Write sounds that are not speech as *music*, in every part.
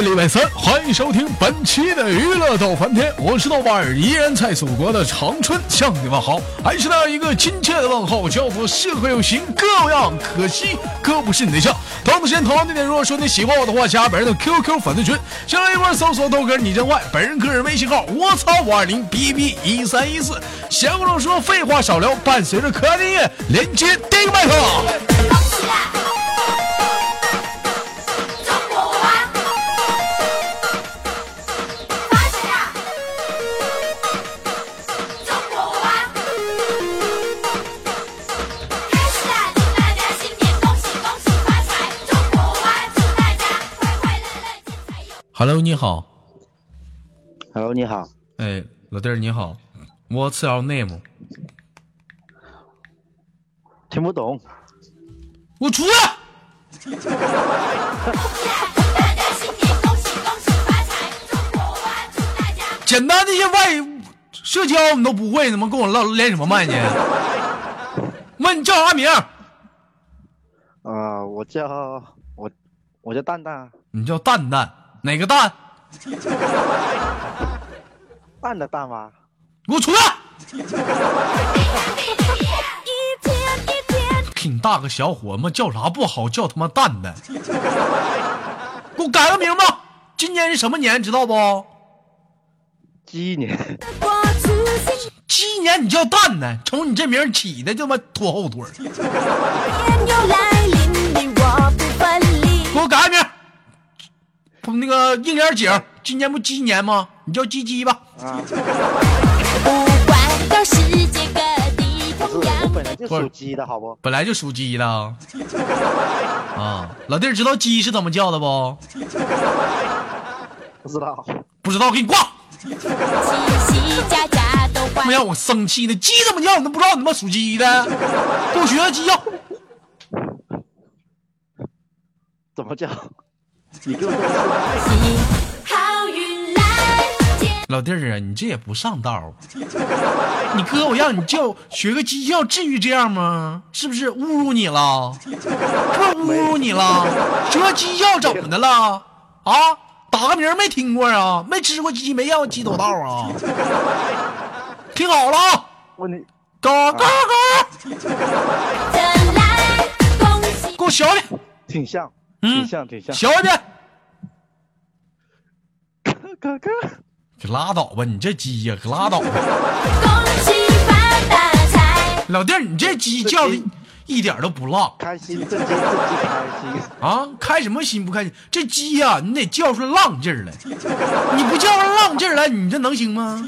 礼拜三，欢迎收听本期的娱乐逗翻天，我是豆瓣儿，依然在祖国的长春向你问好，还是那一个亲切的问候，叫做社会有型哥有样，可惜哥不是你对象。同时同样地点，如果说你喜欢我的话，加本人的 QQ 粉丝群，先来一波搜索豆哥你真坏，本人个人微信号我操五二零 B B 一三一四。闲话少说，废话少聊，伴随着可爱的音乐，连接第一个麦克。Hello，你好。Hello，你好。哎，老弟儿你好，What's your name？听不懂。给我出来！简单的一些外语社交你都不会，怎么跟我唠连什么麦呢？问你叫啥名？啊、我叫我我叫蛋蛋，你叫蛋蛋，哪个蛋？*laughs* 蛋的蛋吗？给我出来！挺大个小伙子，叫啥不好，叫他妈蛋蛋。给我改个名吧。今年是什么年，知道不？鸡年。鸡年你叫蛋蛋，瞅你这名起的他妈拖后腿那个应点景，今年不鸡年吗？你叫鸡鸡吧。啊，到世界各地不是，同样我本来就属鸡的，好不？本来就属鸡的。啊，老弟儿知道鸡是怎么叫的不？不知道。不知道，给你挂。他妈让我生气呢！鸡怎么叫？你都不知道你他妈属鸡的？*laughs* 给我学学鸡叫。怎么叫？老弟儿啊，你这也不上道。你哥我让你叫学个鸡叫，至于这样吗？是不是侮辱你了？是不是侮辱你了？学个鸡叫怎么的了？啊，打个名儿没听过啊？没吃过鸡，没见过鸡走道啊？听好了啊，问你嘎嘎嘎，给我小点，挺像，嗯挺像，挺像。小一点。哥哥，可拉倒吧，你这鸡呀，可拉倒吧。恭喜发大财，老弟，你这鸡叫的一点都不浪开心，这鸡这鸡开心。啊！开什么心不开心？这鸡呀、你得叫出浪劲儿来。你不叫出浪劲儿来，你这能行吗？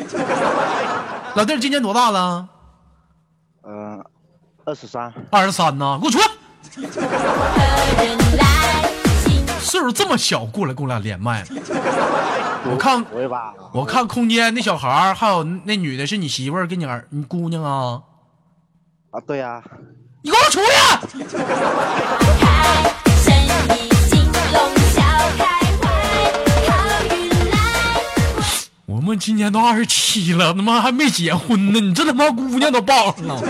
老弟今年多大了？嗯，二十三。二十三呢。给我出来！*laughs* 岁数这么小，过来跟我俩连麦。我看？我看空间那小孩儿，还有那女的是你媳妇儿跟你儿你姑娘啊？啊，对呀、你给我出来！开，生意兴隆，笑开怀，好运来，我们今年都二十七了，他妈还没结婚呢，你这他妈姑娘都抱上了，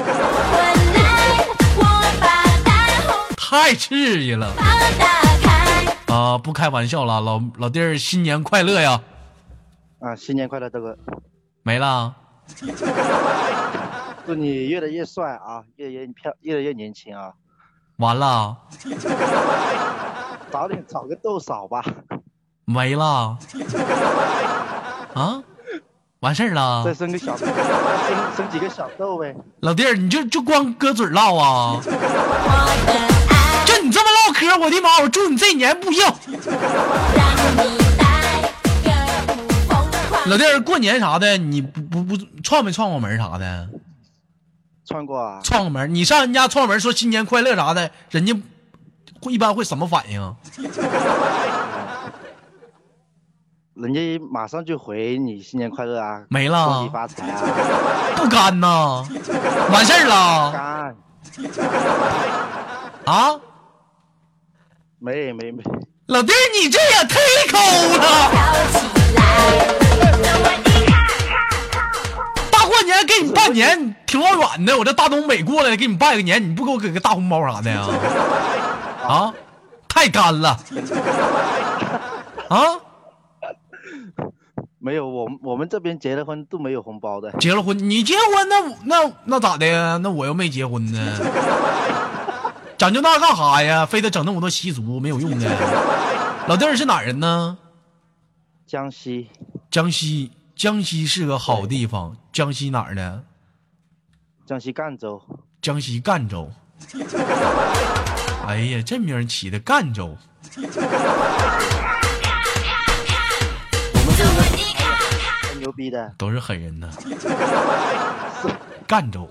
太刺激了啊！不开玩笑了，老老弟儿新年快乐呀！啊，新年快乐，这个，没了，*laughs* 祝你越来越帅啊，越来越漂，越来越年轻啊！完了，早点找个豆嫂吧，没了，*laughs* 啊，完事儿了再。生个小，*laughs* 生生几个小豆呗。老弟儿，你就就光搁嘴唠啊？我的妈！我祝你这一年不幸。让你带个不疯狂。老弟儿，过年啥的，你不不不串没串过门啥的？串过啊，串过门，你上人家串门说新年快乐啥的，人家会一般会什么反应？*laughs* 人家马上就回你新年快乐啊，没了恭喜了，发财啊，*laughs* 不干呐，完事儿了干，*laughs* 啊！没没没，老弟，你这也忒抠了！大过年给你拜年，挺老远的，我这大东北过来给你拜个年，你不给我给个大红包啥的呀？啊，太干了！啊，*laughs* 没有，我们我们这边结了婚都没有红包的。结了婚，你结婚那那那咋的呀？那我又没结婚呢，讲究那干哈呀？非得整那么多习俗，没有用的。*laughs* 老弟儿是哪人呢？江西江西，江西是个好地方。江西哪儿呢？江西赣州，江西赣州。*laughs* 哎呀，这名起的赣州，牛逼的。都是狠人呐。*laughs* 赣州。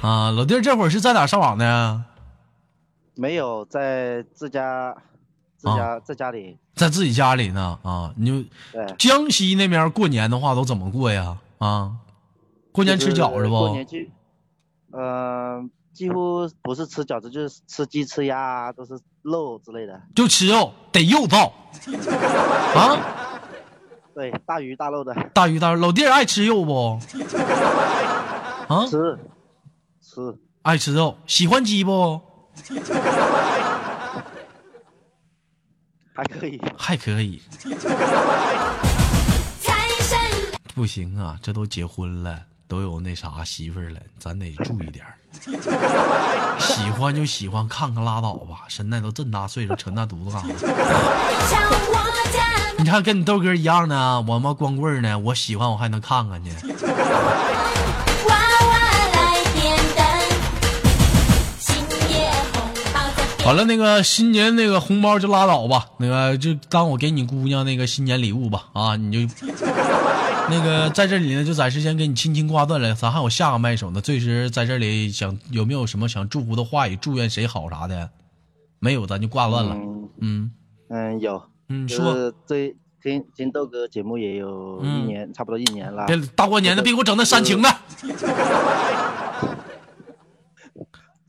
啊，老弟儿这会儿是在哪上网呢？没有在自家自家、在家里，在自己家里呢。啊，你就，江西那边过年的话都怎么过呀？啊，过年吃饺子不过不？年去，呃，几乎不是吃饺子，就是吃鸡、吃鸭，都是肉之类的。就吃肉，得肉燥。啊，*laughs* 对，大鱼大肉的，大鱼大肉，老弟儿爱吃肉不？啊，吃吃爱吃肉，喜欢鸡不？*laughs* 还可以。还可以。*laughs* 不行啊，这都结婚了，都有那啥媳妇儿了，咱得注意点儿。喜欢就喜欢，看看拉倒吧。现在都这么大岁数，扯那犊子干啥？*laughs* 你看，跟你豆哥一样呢，我妈光棍呢，我喜欢我还能看看去。包在变好了，那个新年那个红包就拉倒吧，那个就当我给你姑娘那个新年礼物吧啊，你就那个在这里呢，就暂时先给你轻轻挂断了，咱还有下个麦手呢。最时在这里想有没有什么想祝福的话语，祝愿谁好啥的？没有，咱就挂断了。嗯嗯嗯，有，嗯，说是这听听豆哥节目也有一嗯年，差不多一年了。别大过年的，别给我整那煽情的。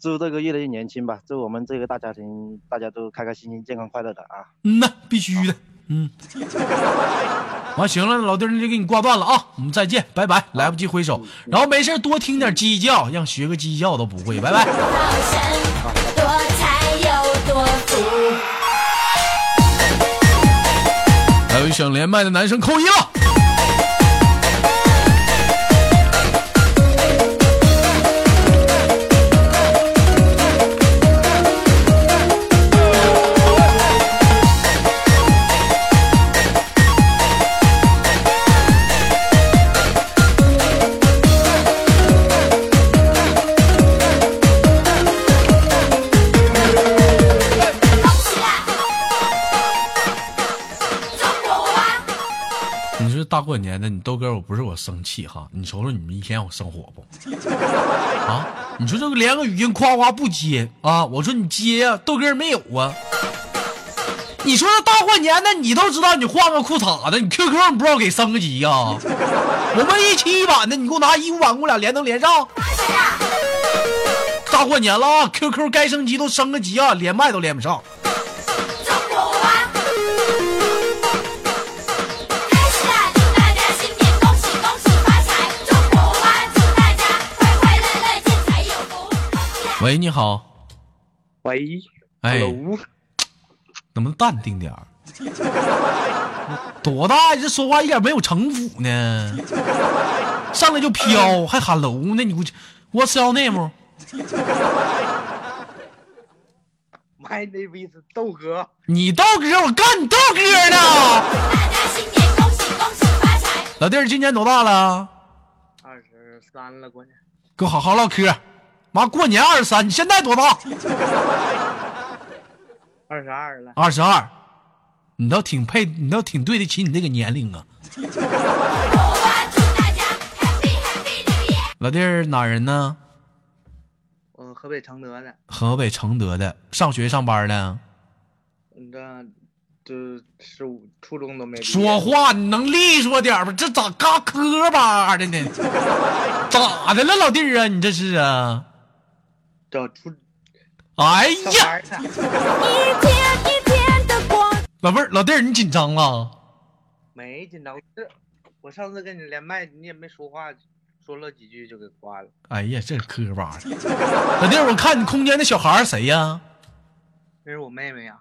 祝这个越来越年轻吧，祝我们这个大家庭大家都开开心心、健康快乐的啊！嗯呐，必须的。嗯，完行了，老弟儿，那就给你挂断了啊，我们再见，拜拜，来不及挥手。然后没事多听点鸡叫，让学个鸡叫都不会，拜拜。多财又多福。还有想连麦的男生扣一了。过年的，你豆哥我不是我生气哈，你瞅瞅你们一天我生火不？*laughs* 啊，你说这个连个语音夸夸不接啊？我说你接呀、豆哥没有啊？你说这大过年的，你都知道你换个裤衩子，你 QQ 你不知道给升个级呀、我们一七版的，你给我拿一五版，给我俩连能连上？大过年了啊，QQ 该升级都升个级啊，连麦都连不上。喂，你好，喂，哎能不能淡定点儿？*laughs* 多大呀？这说话一点没有城府呢，上来就飘，*laughs* 还喊楼呢？你给我 What's your name？My name is 豆哥，你豆哥，我干你豆哥呢！大家新年恭喜恭喜发财！老弟儿今年多大了？二十三了，过年跟我好好唠嗑。妈，过年二十三，你现在多大？二十二了，二十二。你倒挺配，你倒挺对得起你这个年龄啊。老弟儿哪人呢？我河北承德的，河北承德的，上学上班呢？你这这十五初中都没说话你能利索点儿吧？这咋嘎磕巴的呢？*laughs* 咋的了，老弟儿啊？你这是啊？找出哎呀，一天一天的过，老妹儿，老弟儿，你紧张了？没紧张。这我上次跟你连麦，你也没说话，说了几句就给挂了。哎呀，这磕巴的。老弟儿，我看你空间那小孩儿谁呀？这是我妹妹呀、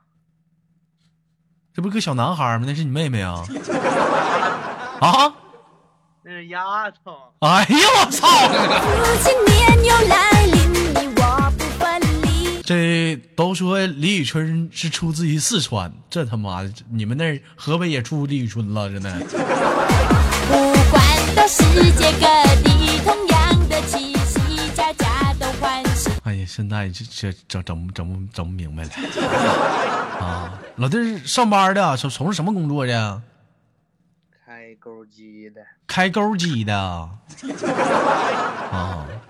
这不是个小男孩儿吗？那是你妹妹啊？*laughs* 啊？那是丫头。哎呀，我操！这都说李宇春是出自于四川，这他妈的，你们那儿河北也出李宇春了，真的。不管到世界各地，同样的气息，家家都欢喜。哎呀，现在这这整整不整不整不明白了 *laughs* 啊！老弟儿上班的，从从事什么工作的？开钩机的，开钩机的。啊，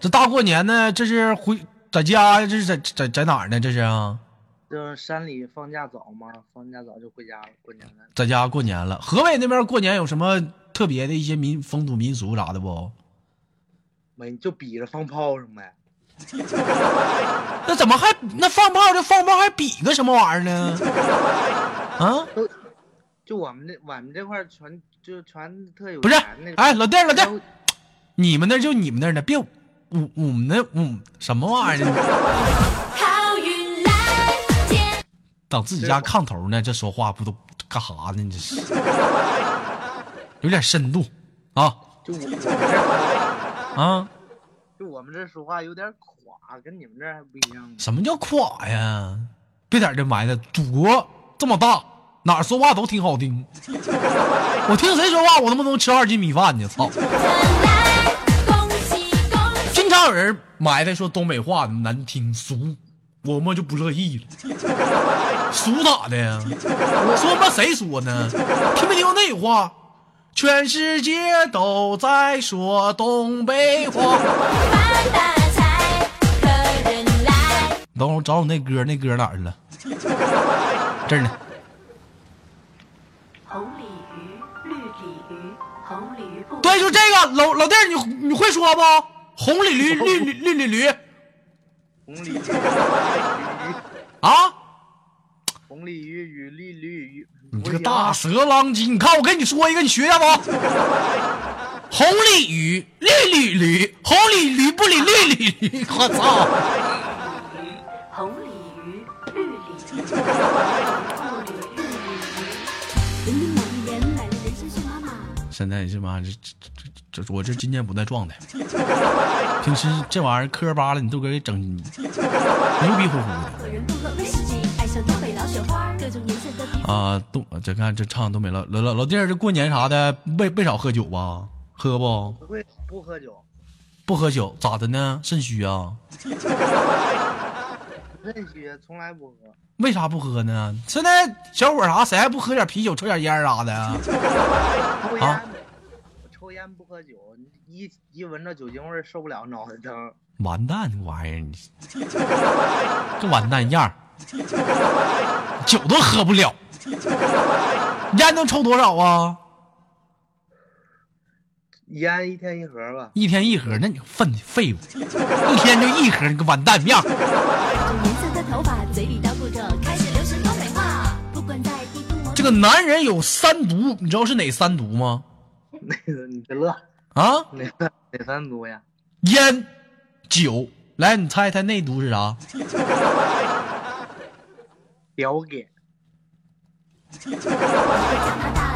这大过年的，这是回在家呀？这是在在在哪儿呢？这是啊，就是山里放假早嘛，放假早就回家了，过年了。在家过年了。河北那边过年有什么特别的一些民风土民俗啥的不？没就比着放炮仗呗。*laughs* 那怎么还那放炮就放炮，还比个什么玩意儿呢？*laughs* 啊，就我们这我们这块儿全就全特有不是。哎，老弟老弟，你们那就你们那儿的，别我我们那我什么玩意儿呢？好运来接当自己家炕头呢，这说话不都干啥呢？你这是有点深度啊就我我们这啊！就我们这说话有点垮，跟你们这还不一样。什么叫垮呀？别在这埋汰，祖国这么大，哪儿说话都挺好听。*laughs* 我听谁说话，我他妈能吃二斤米饭呢！操！着来，恭喜恭喜！经常有人埋汰说东北话难听俗，我们就不乐意了。*laughs* 俗咋的呀？说他妈谁说呢？听没听过那话？全世界都在说东北话。发大财，客人来。等会儿我找找那歌，那歌哪儿去了？这儿呢。红鲤鱼、绿鲤鱼、红鲤鱼不对，就这个老老弟儿，你你会说不？*laughs* 红鲤驴，绿绿绿鲤驴红鲤鱼，啊！红鲤鱼与绿鲤鱼。你这个大蛇狼精，你看我跟你说一个，你学一下不？红鲤鱼，绿鲤驴，红鲤驴不理绿鲤驴，我操！现在这妈这这这这，我这今天不在状态。平时这玩意儿磕巴了，你都给整牛逼乎乎的。啊！东这看这唱东北老老老老弟儿，这过年啥的没没少喝酒吧？喝不？不会不喝酒，不喝酒咋的呢？肾虚啊？肾虚从来不喝。为啥不喝呢？现在小伙儿啥谁还不喝点啤酒、抽点烟啥的呀？*laughs* 抽烟，啊我抽烟不喝酒，一一闻着酒精味受不了，脑袋疼。完蛋，这玩意儿，你这完蛋样儿酒都喝不了，烟能抽多少啊？烟一天一盒吧，一天一盒，那你粪废物，一天就一盒，你个完蛋样儿！各种颜色的头发，嘴里叨咕着开始流行东北话。不管在帝都摩这个男人有三毒，你知道是哪三毒吗？那个你别乐，啊，哪个哪三毒呀？烟、酒。来，你猜猜那毒是啥？表给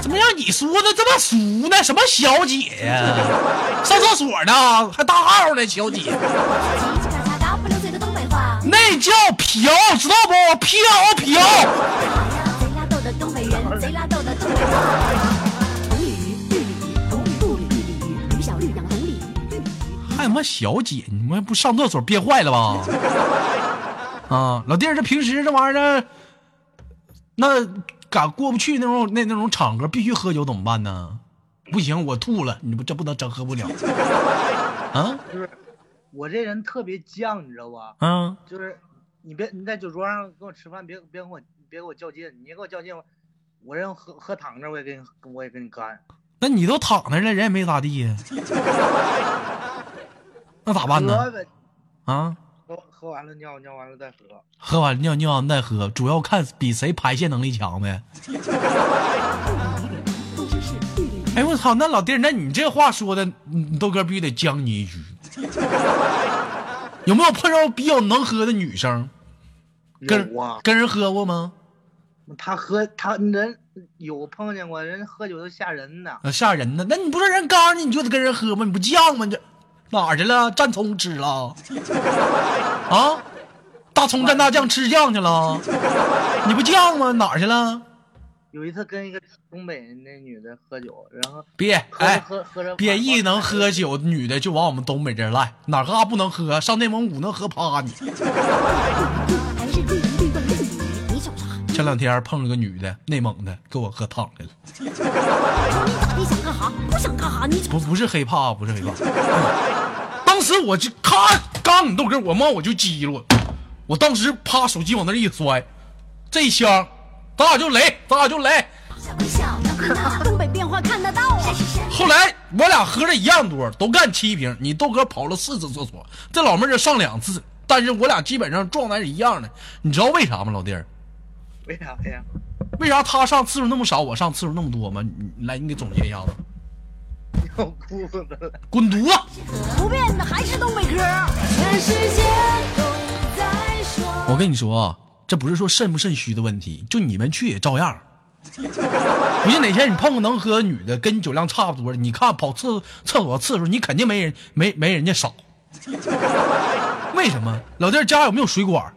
怎么让你说的这么俗呢？什么小姐呀？上厕所呢，还大号呢，小姐，叫嫖，知道不？嫖嫖。还他妈小姐，你们不上厕所憋坏了吧？啊，老弟，这平时这玩意儿，那敢过不去那种那那种场合，必须喝酒怎么办呢？不行，我吐了，你不这不能整喝不了啊我这人特别犟，你知道吧？嗯！就是你别你在酒桌上跟我吃饭，别别跟我别跟我较劲，你跟我较劲，我我人喝喝躺着我也跟你我也跟你干。那你都躺那了，人也没咋地呀，*laughs* 那咋办呢？啊，喝喝完了尿，尿完了再喝。喝完尿尿完再喝，主要看比谁排泄能力强呗。*laughs* 哎我操，那老弟，那你这话说的，你你豆哥必须得将你一局。*laughs* 有没有碰着比较能喝的女生？跟啊，跟人喝过吗？他喝他人有碰见过人喝酒都吓人呢，啊，吓人呢！那你不是人告诉你你就得跟人喝吗？你不犟吗？你这哪儿去了？蘸葱吃了？啊？大葱蘸大酱吃酱去了？你不犟吗？哪儿去了？有一次跟一个东北那女的喝酒，然后别哎，喝喝着别一能喝酒的女的就往我们东北这儿来，哪儿嘎不能喝？上内蒙古能喝趴你。*laughs* 前两天碰了个女的，内蒙的，给我喝躺下了。说你咋地想干哈？不想干哈？你不不是黑怕，不是黑怕。当时我就咔，刚你豆哥，我妈我就激了，我当时啪手机往那一摔，这一箱，咱俩就雷，咱俩就雷。小微笑，那东北变化看得到啊。*laughs* 后来我俩喝了一样多，都干七瓶，你豆哥跑了四次厕所，这老妹儿就上两次，但是我俩基本上状态是一样的。你知道为啥吗，老弟儿？为啥呀？为啥他上次数那么少，我上次数那么多吗？你你来，你给总结一下子。要哭死了。滚犊子！不变的还是东北嗑。全世界都在说。我跟你说啊，这不是说肾不肾虚的问题，就你们去也照样。*laughs* 不信哪天你碰个能喝的女的，跟你酒量差不多，你看跑厕厕所次数，你肯定没人没没人家少。*laughs* 为什么？老弟家有没有水管？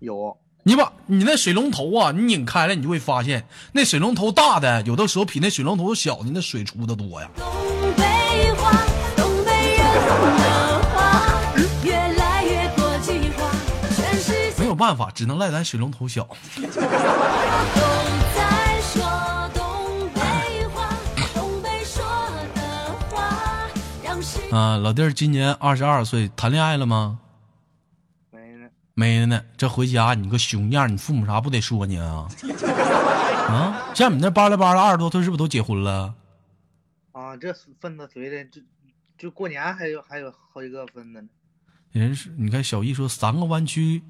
有你把你那水龙头啊，你拧开了，你就会发现那水龙头大的，有的时候比那水龙头小的那水出的多呀。办法，只能赖咱水龙头小。啊，老弟儿今年二十二岁，谈恋爱了吗？没呢？没呢，这回家你个熊样，你父母啥不得说你啊？*laughs* 啊，像你那巴拉巴拉二十多岁，是不是都结婚了？啊，这分的随的，就就过年还有还有好几个分的呢。人是你看小易说三个弯曲，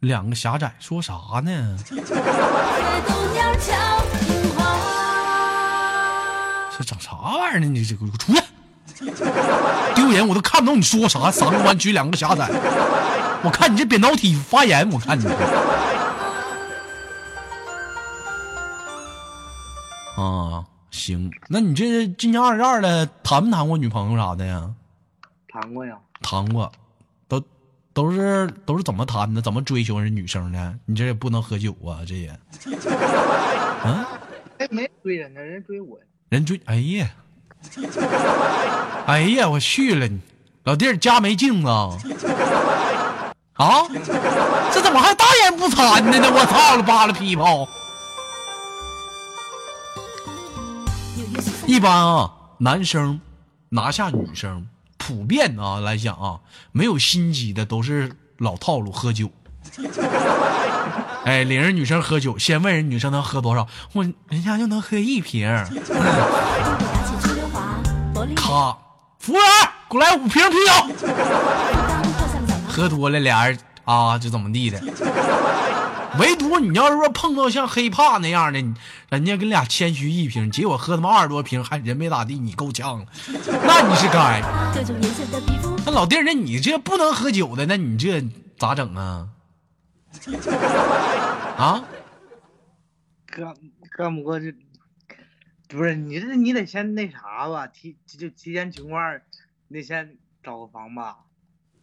两个狭窄，说啥呢？这整啥玩意儿呢？你这给我出去！丢人！我都看不懂你说啥。三个弯曲，两个狭窄。我看你这扁桃体发炎，我看你。啊，行，那你这今年二十二了，谈没谈过女朋友啥的呀？谈过呀？谈过，都都是都是怎么谈的？怎么追求人女生的？你这也不能喝酒啊，这也。嗯、*laughs* 哎，没追人呢，人追我。人追，哎呀，*laughs* 哎呀，我去了，老弟儿家没镜子啊？*laughs* 啊，这怎么还大言不惭的呢？我操了扒了皮炮！一般啊，男生拿下女生，普遍啊来讲啊，没有心机的都是老套路，喝酒。*laughs* 哎，领人女生喝酒，先问人女生能喝多少，我人家就能喝一瓶儿。东北大气出溜滑，柏林咔，服务员，给我来五瓶啤酒。*laughs* 喝多了，俩人啊，就怎么地的。唯独你要是说碰到像黑怕那样的，你人家跟俩谦虚一瓶，结果喝他妈二十多瓶，还人没咋地，你够呛了，那你是该。各种颜色的皮肤，那老弟儿，那你这不能喝酒的，那你这咋整啊？啊？干干不过这，不是你这你得先那啥吧，提就提前情况，你得先找个房吧。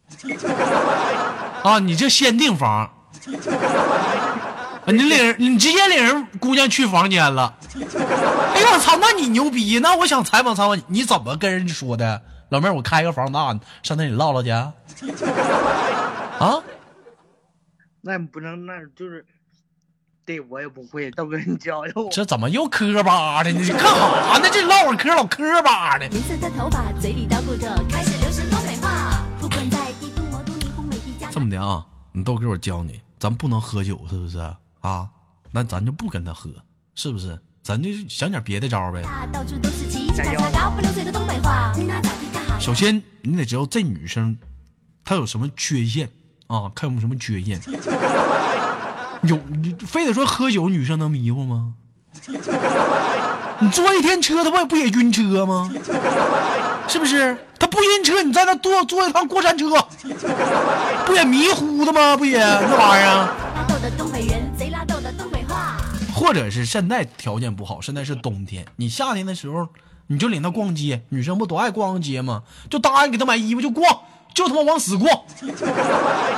*laughs* 啊，你这先订房，啊，你领人，你直接领人姑娘去房间了。哎呀我操，那你牛逼！那我想采访采访你，你怎么跟人家说的？老妹儿，我开个房那，上那里唠唠去。啊？那不能，那就是，对我也不会，都给你教教我。这怎么又磕巴的呢？你干啥呢？这唠会嗑老磕巴的。颜色的头发，嘴里叨咕着开始么的啊，你豆哥，我教你，咱不能喝酒，是不是啊？那咱就不跟他喝，是不是？咱就想点别的招呗。首先，你得知道这女生她有什么缺陷啊？看有没有什么缺陷。*laughs* 有，你非得说喝酒女生能迷糊吗？你坐一天车，她不不也晕车吗？是不是？他不晕车，你在那坐坐一趟过山车，不也迷糊的吗？不也那玩意儿？或者是现在条件不好，现在是冬天，你夏天的时候你就领他逛街，女生不都爱逛街吗？就答应给他买衣服就逛，就他妈往死逛，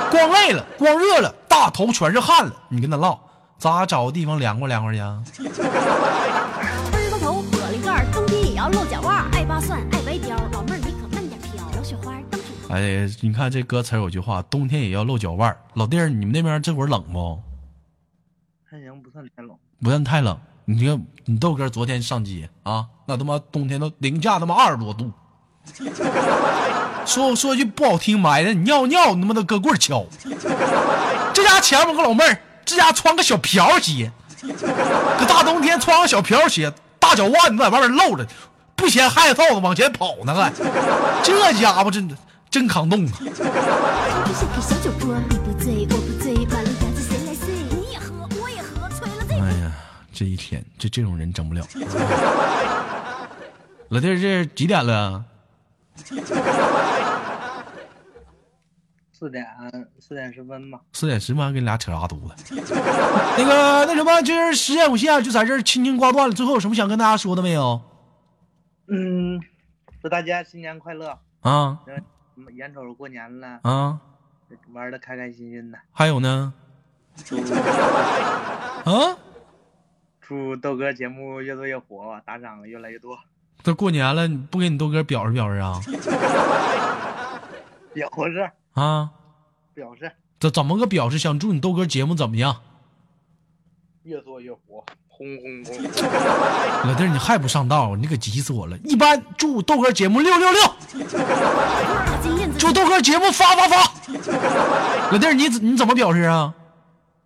逛累了，逛热了，大头全是汗了，你跟他唠，咋找个地方凉快凉快去哎，你看这歌词有句话，冬天也要露脚腕儿。老弟儿，你们那边这会儿冷不？还行，不算太冷。不算太冷。你看，你豆哥昨天上街啊，那他妈冬天都零下他妈二十多度。*laughs* 说说句不好听，埋汰你尿尿，你他妈的搁棍儿敲。这家前面有个老妹儿，这家穿个小瓢鞋，搁大冬天穿个小瓢鞋，大脚腕子在外面露着，不嫌害臊子往前跑呢还。这家伙真的真抗冻啊！哎呀，这一天这这种人整不了。*laughs* 老弟，这几点了？四点四点十分吧。四点十分，跟你俩扯啥犊子？*laughs* 那个那什么，今儿时间有限，就在这儿轻轻挂断了。最后有什么想跟大家说的没有？嗯，祝大家新年快乐！啊嗯眼瞅着过年了，啊，玩的开开心心的。还有呢？祝啊，祝豆哥节目越做越火，打赏越来越多。这过年了，你不给你豆哥表示表示啊？*laughs* 表示啊，表示这怎么个表示？想祝你豆哥节目怎么样？越做越火，轰轰轰！老弟儿，你还不上道，你可急死我了。一般祝豆哥节目六六六。祝豆哥节目发发发。老弟儿，你你怎么表示啊？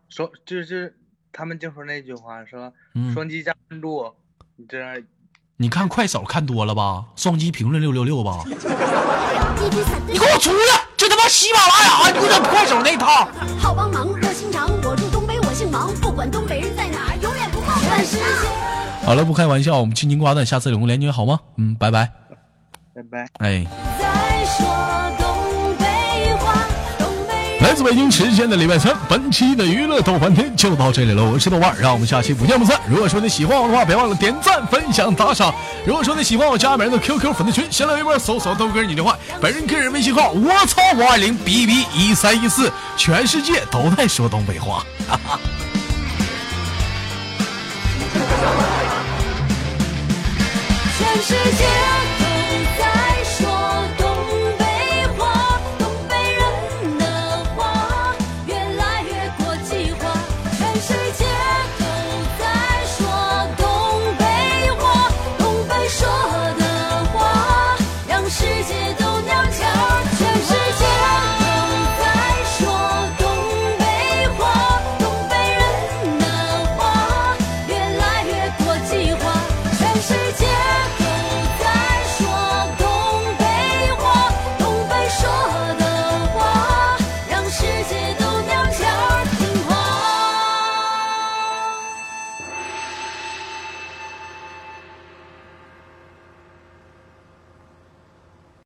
说就是他们就说那句话，说嗯双击加关注，你这你看快手看多了吧？双击评论六六六吧。你给我出来！这他妈喜马拉雅，你给我整快手那套。好帮忙，热心肠。我住东北，我姓王，不管东北人在哪，永远。*laughs* 好了，不开玩笑，我们轻轻挂断，下次有空连接好吗？嗯，拜拜。拜拜。哎。来自北京时间的礼拜三，本期的娱乐逗翻天就到这里了。我是豆瓣儿，让我们下期不见不散。如果说你喜欢我的话，别忘了点赞、分享、打赏。如果说你喜欢我，加本人的 QQ 粉丝群，新浪微博搜索豆哥你的话，本人个人微信号我操五二零 B B 一三一四，全世界都在说东北话。全世界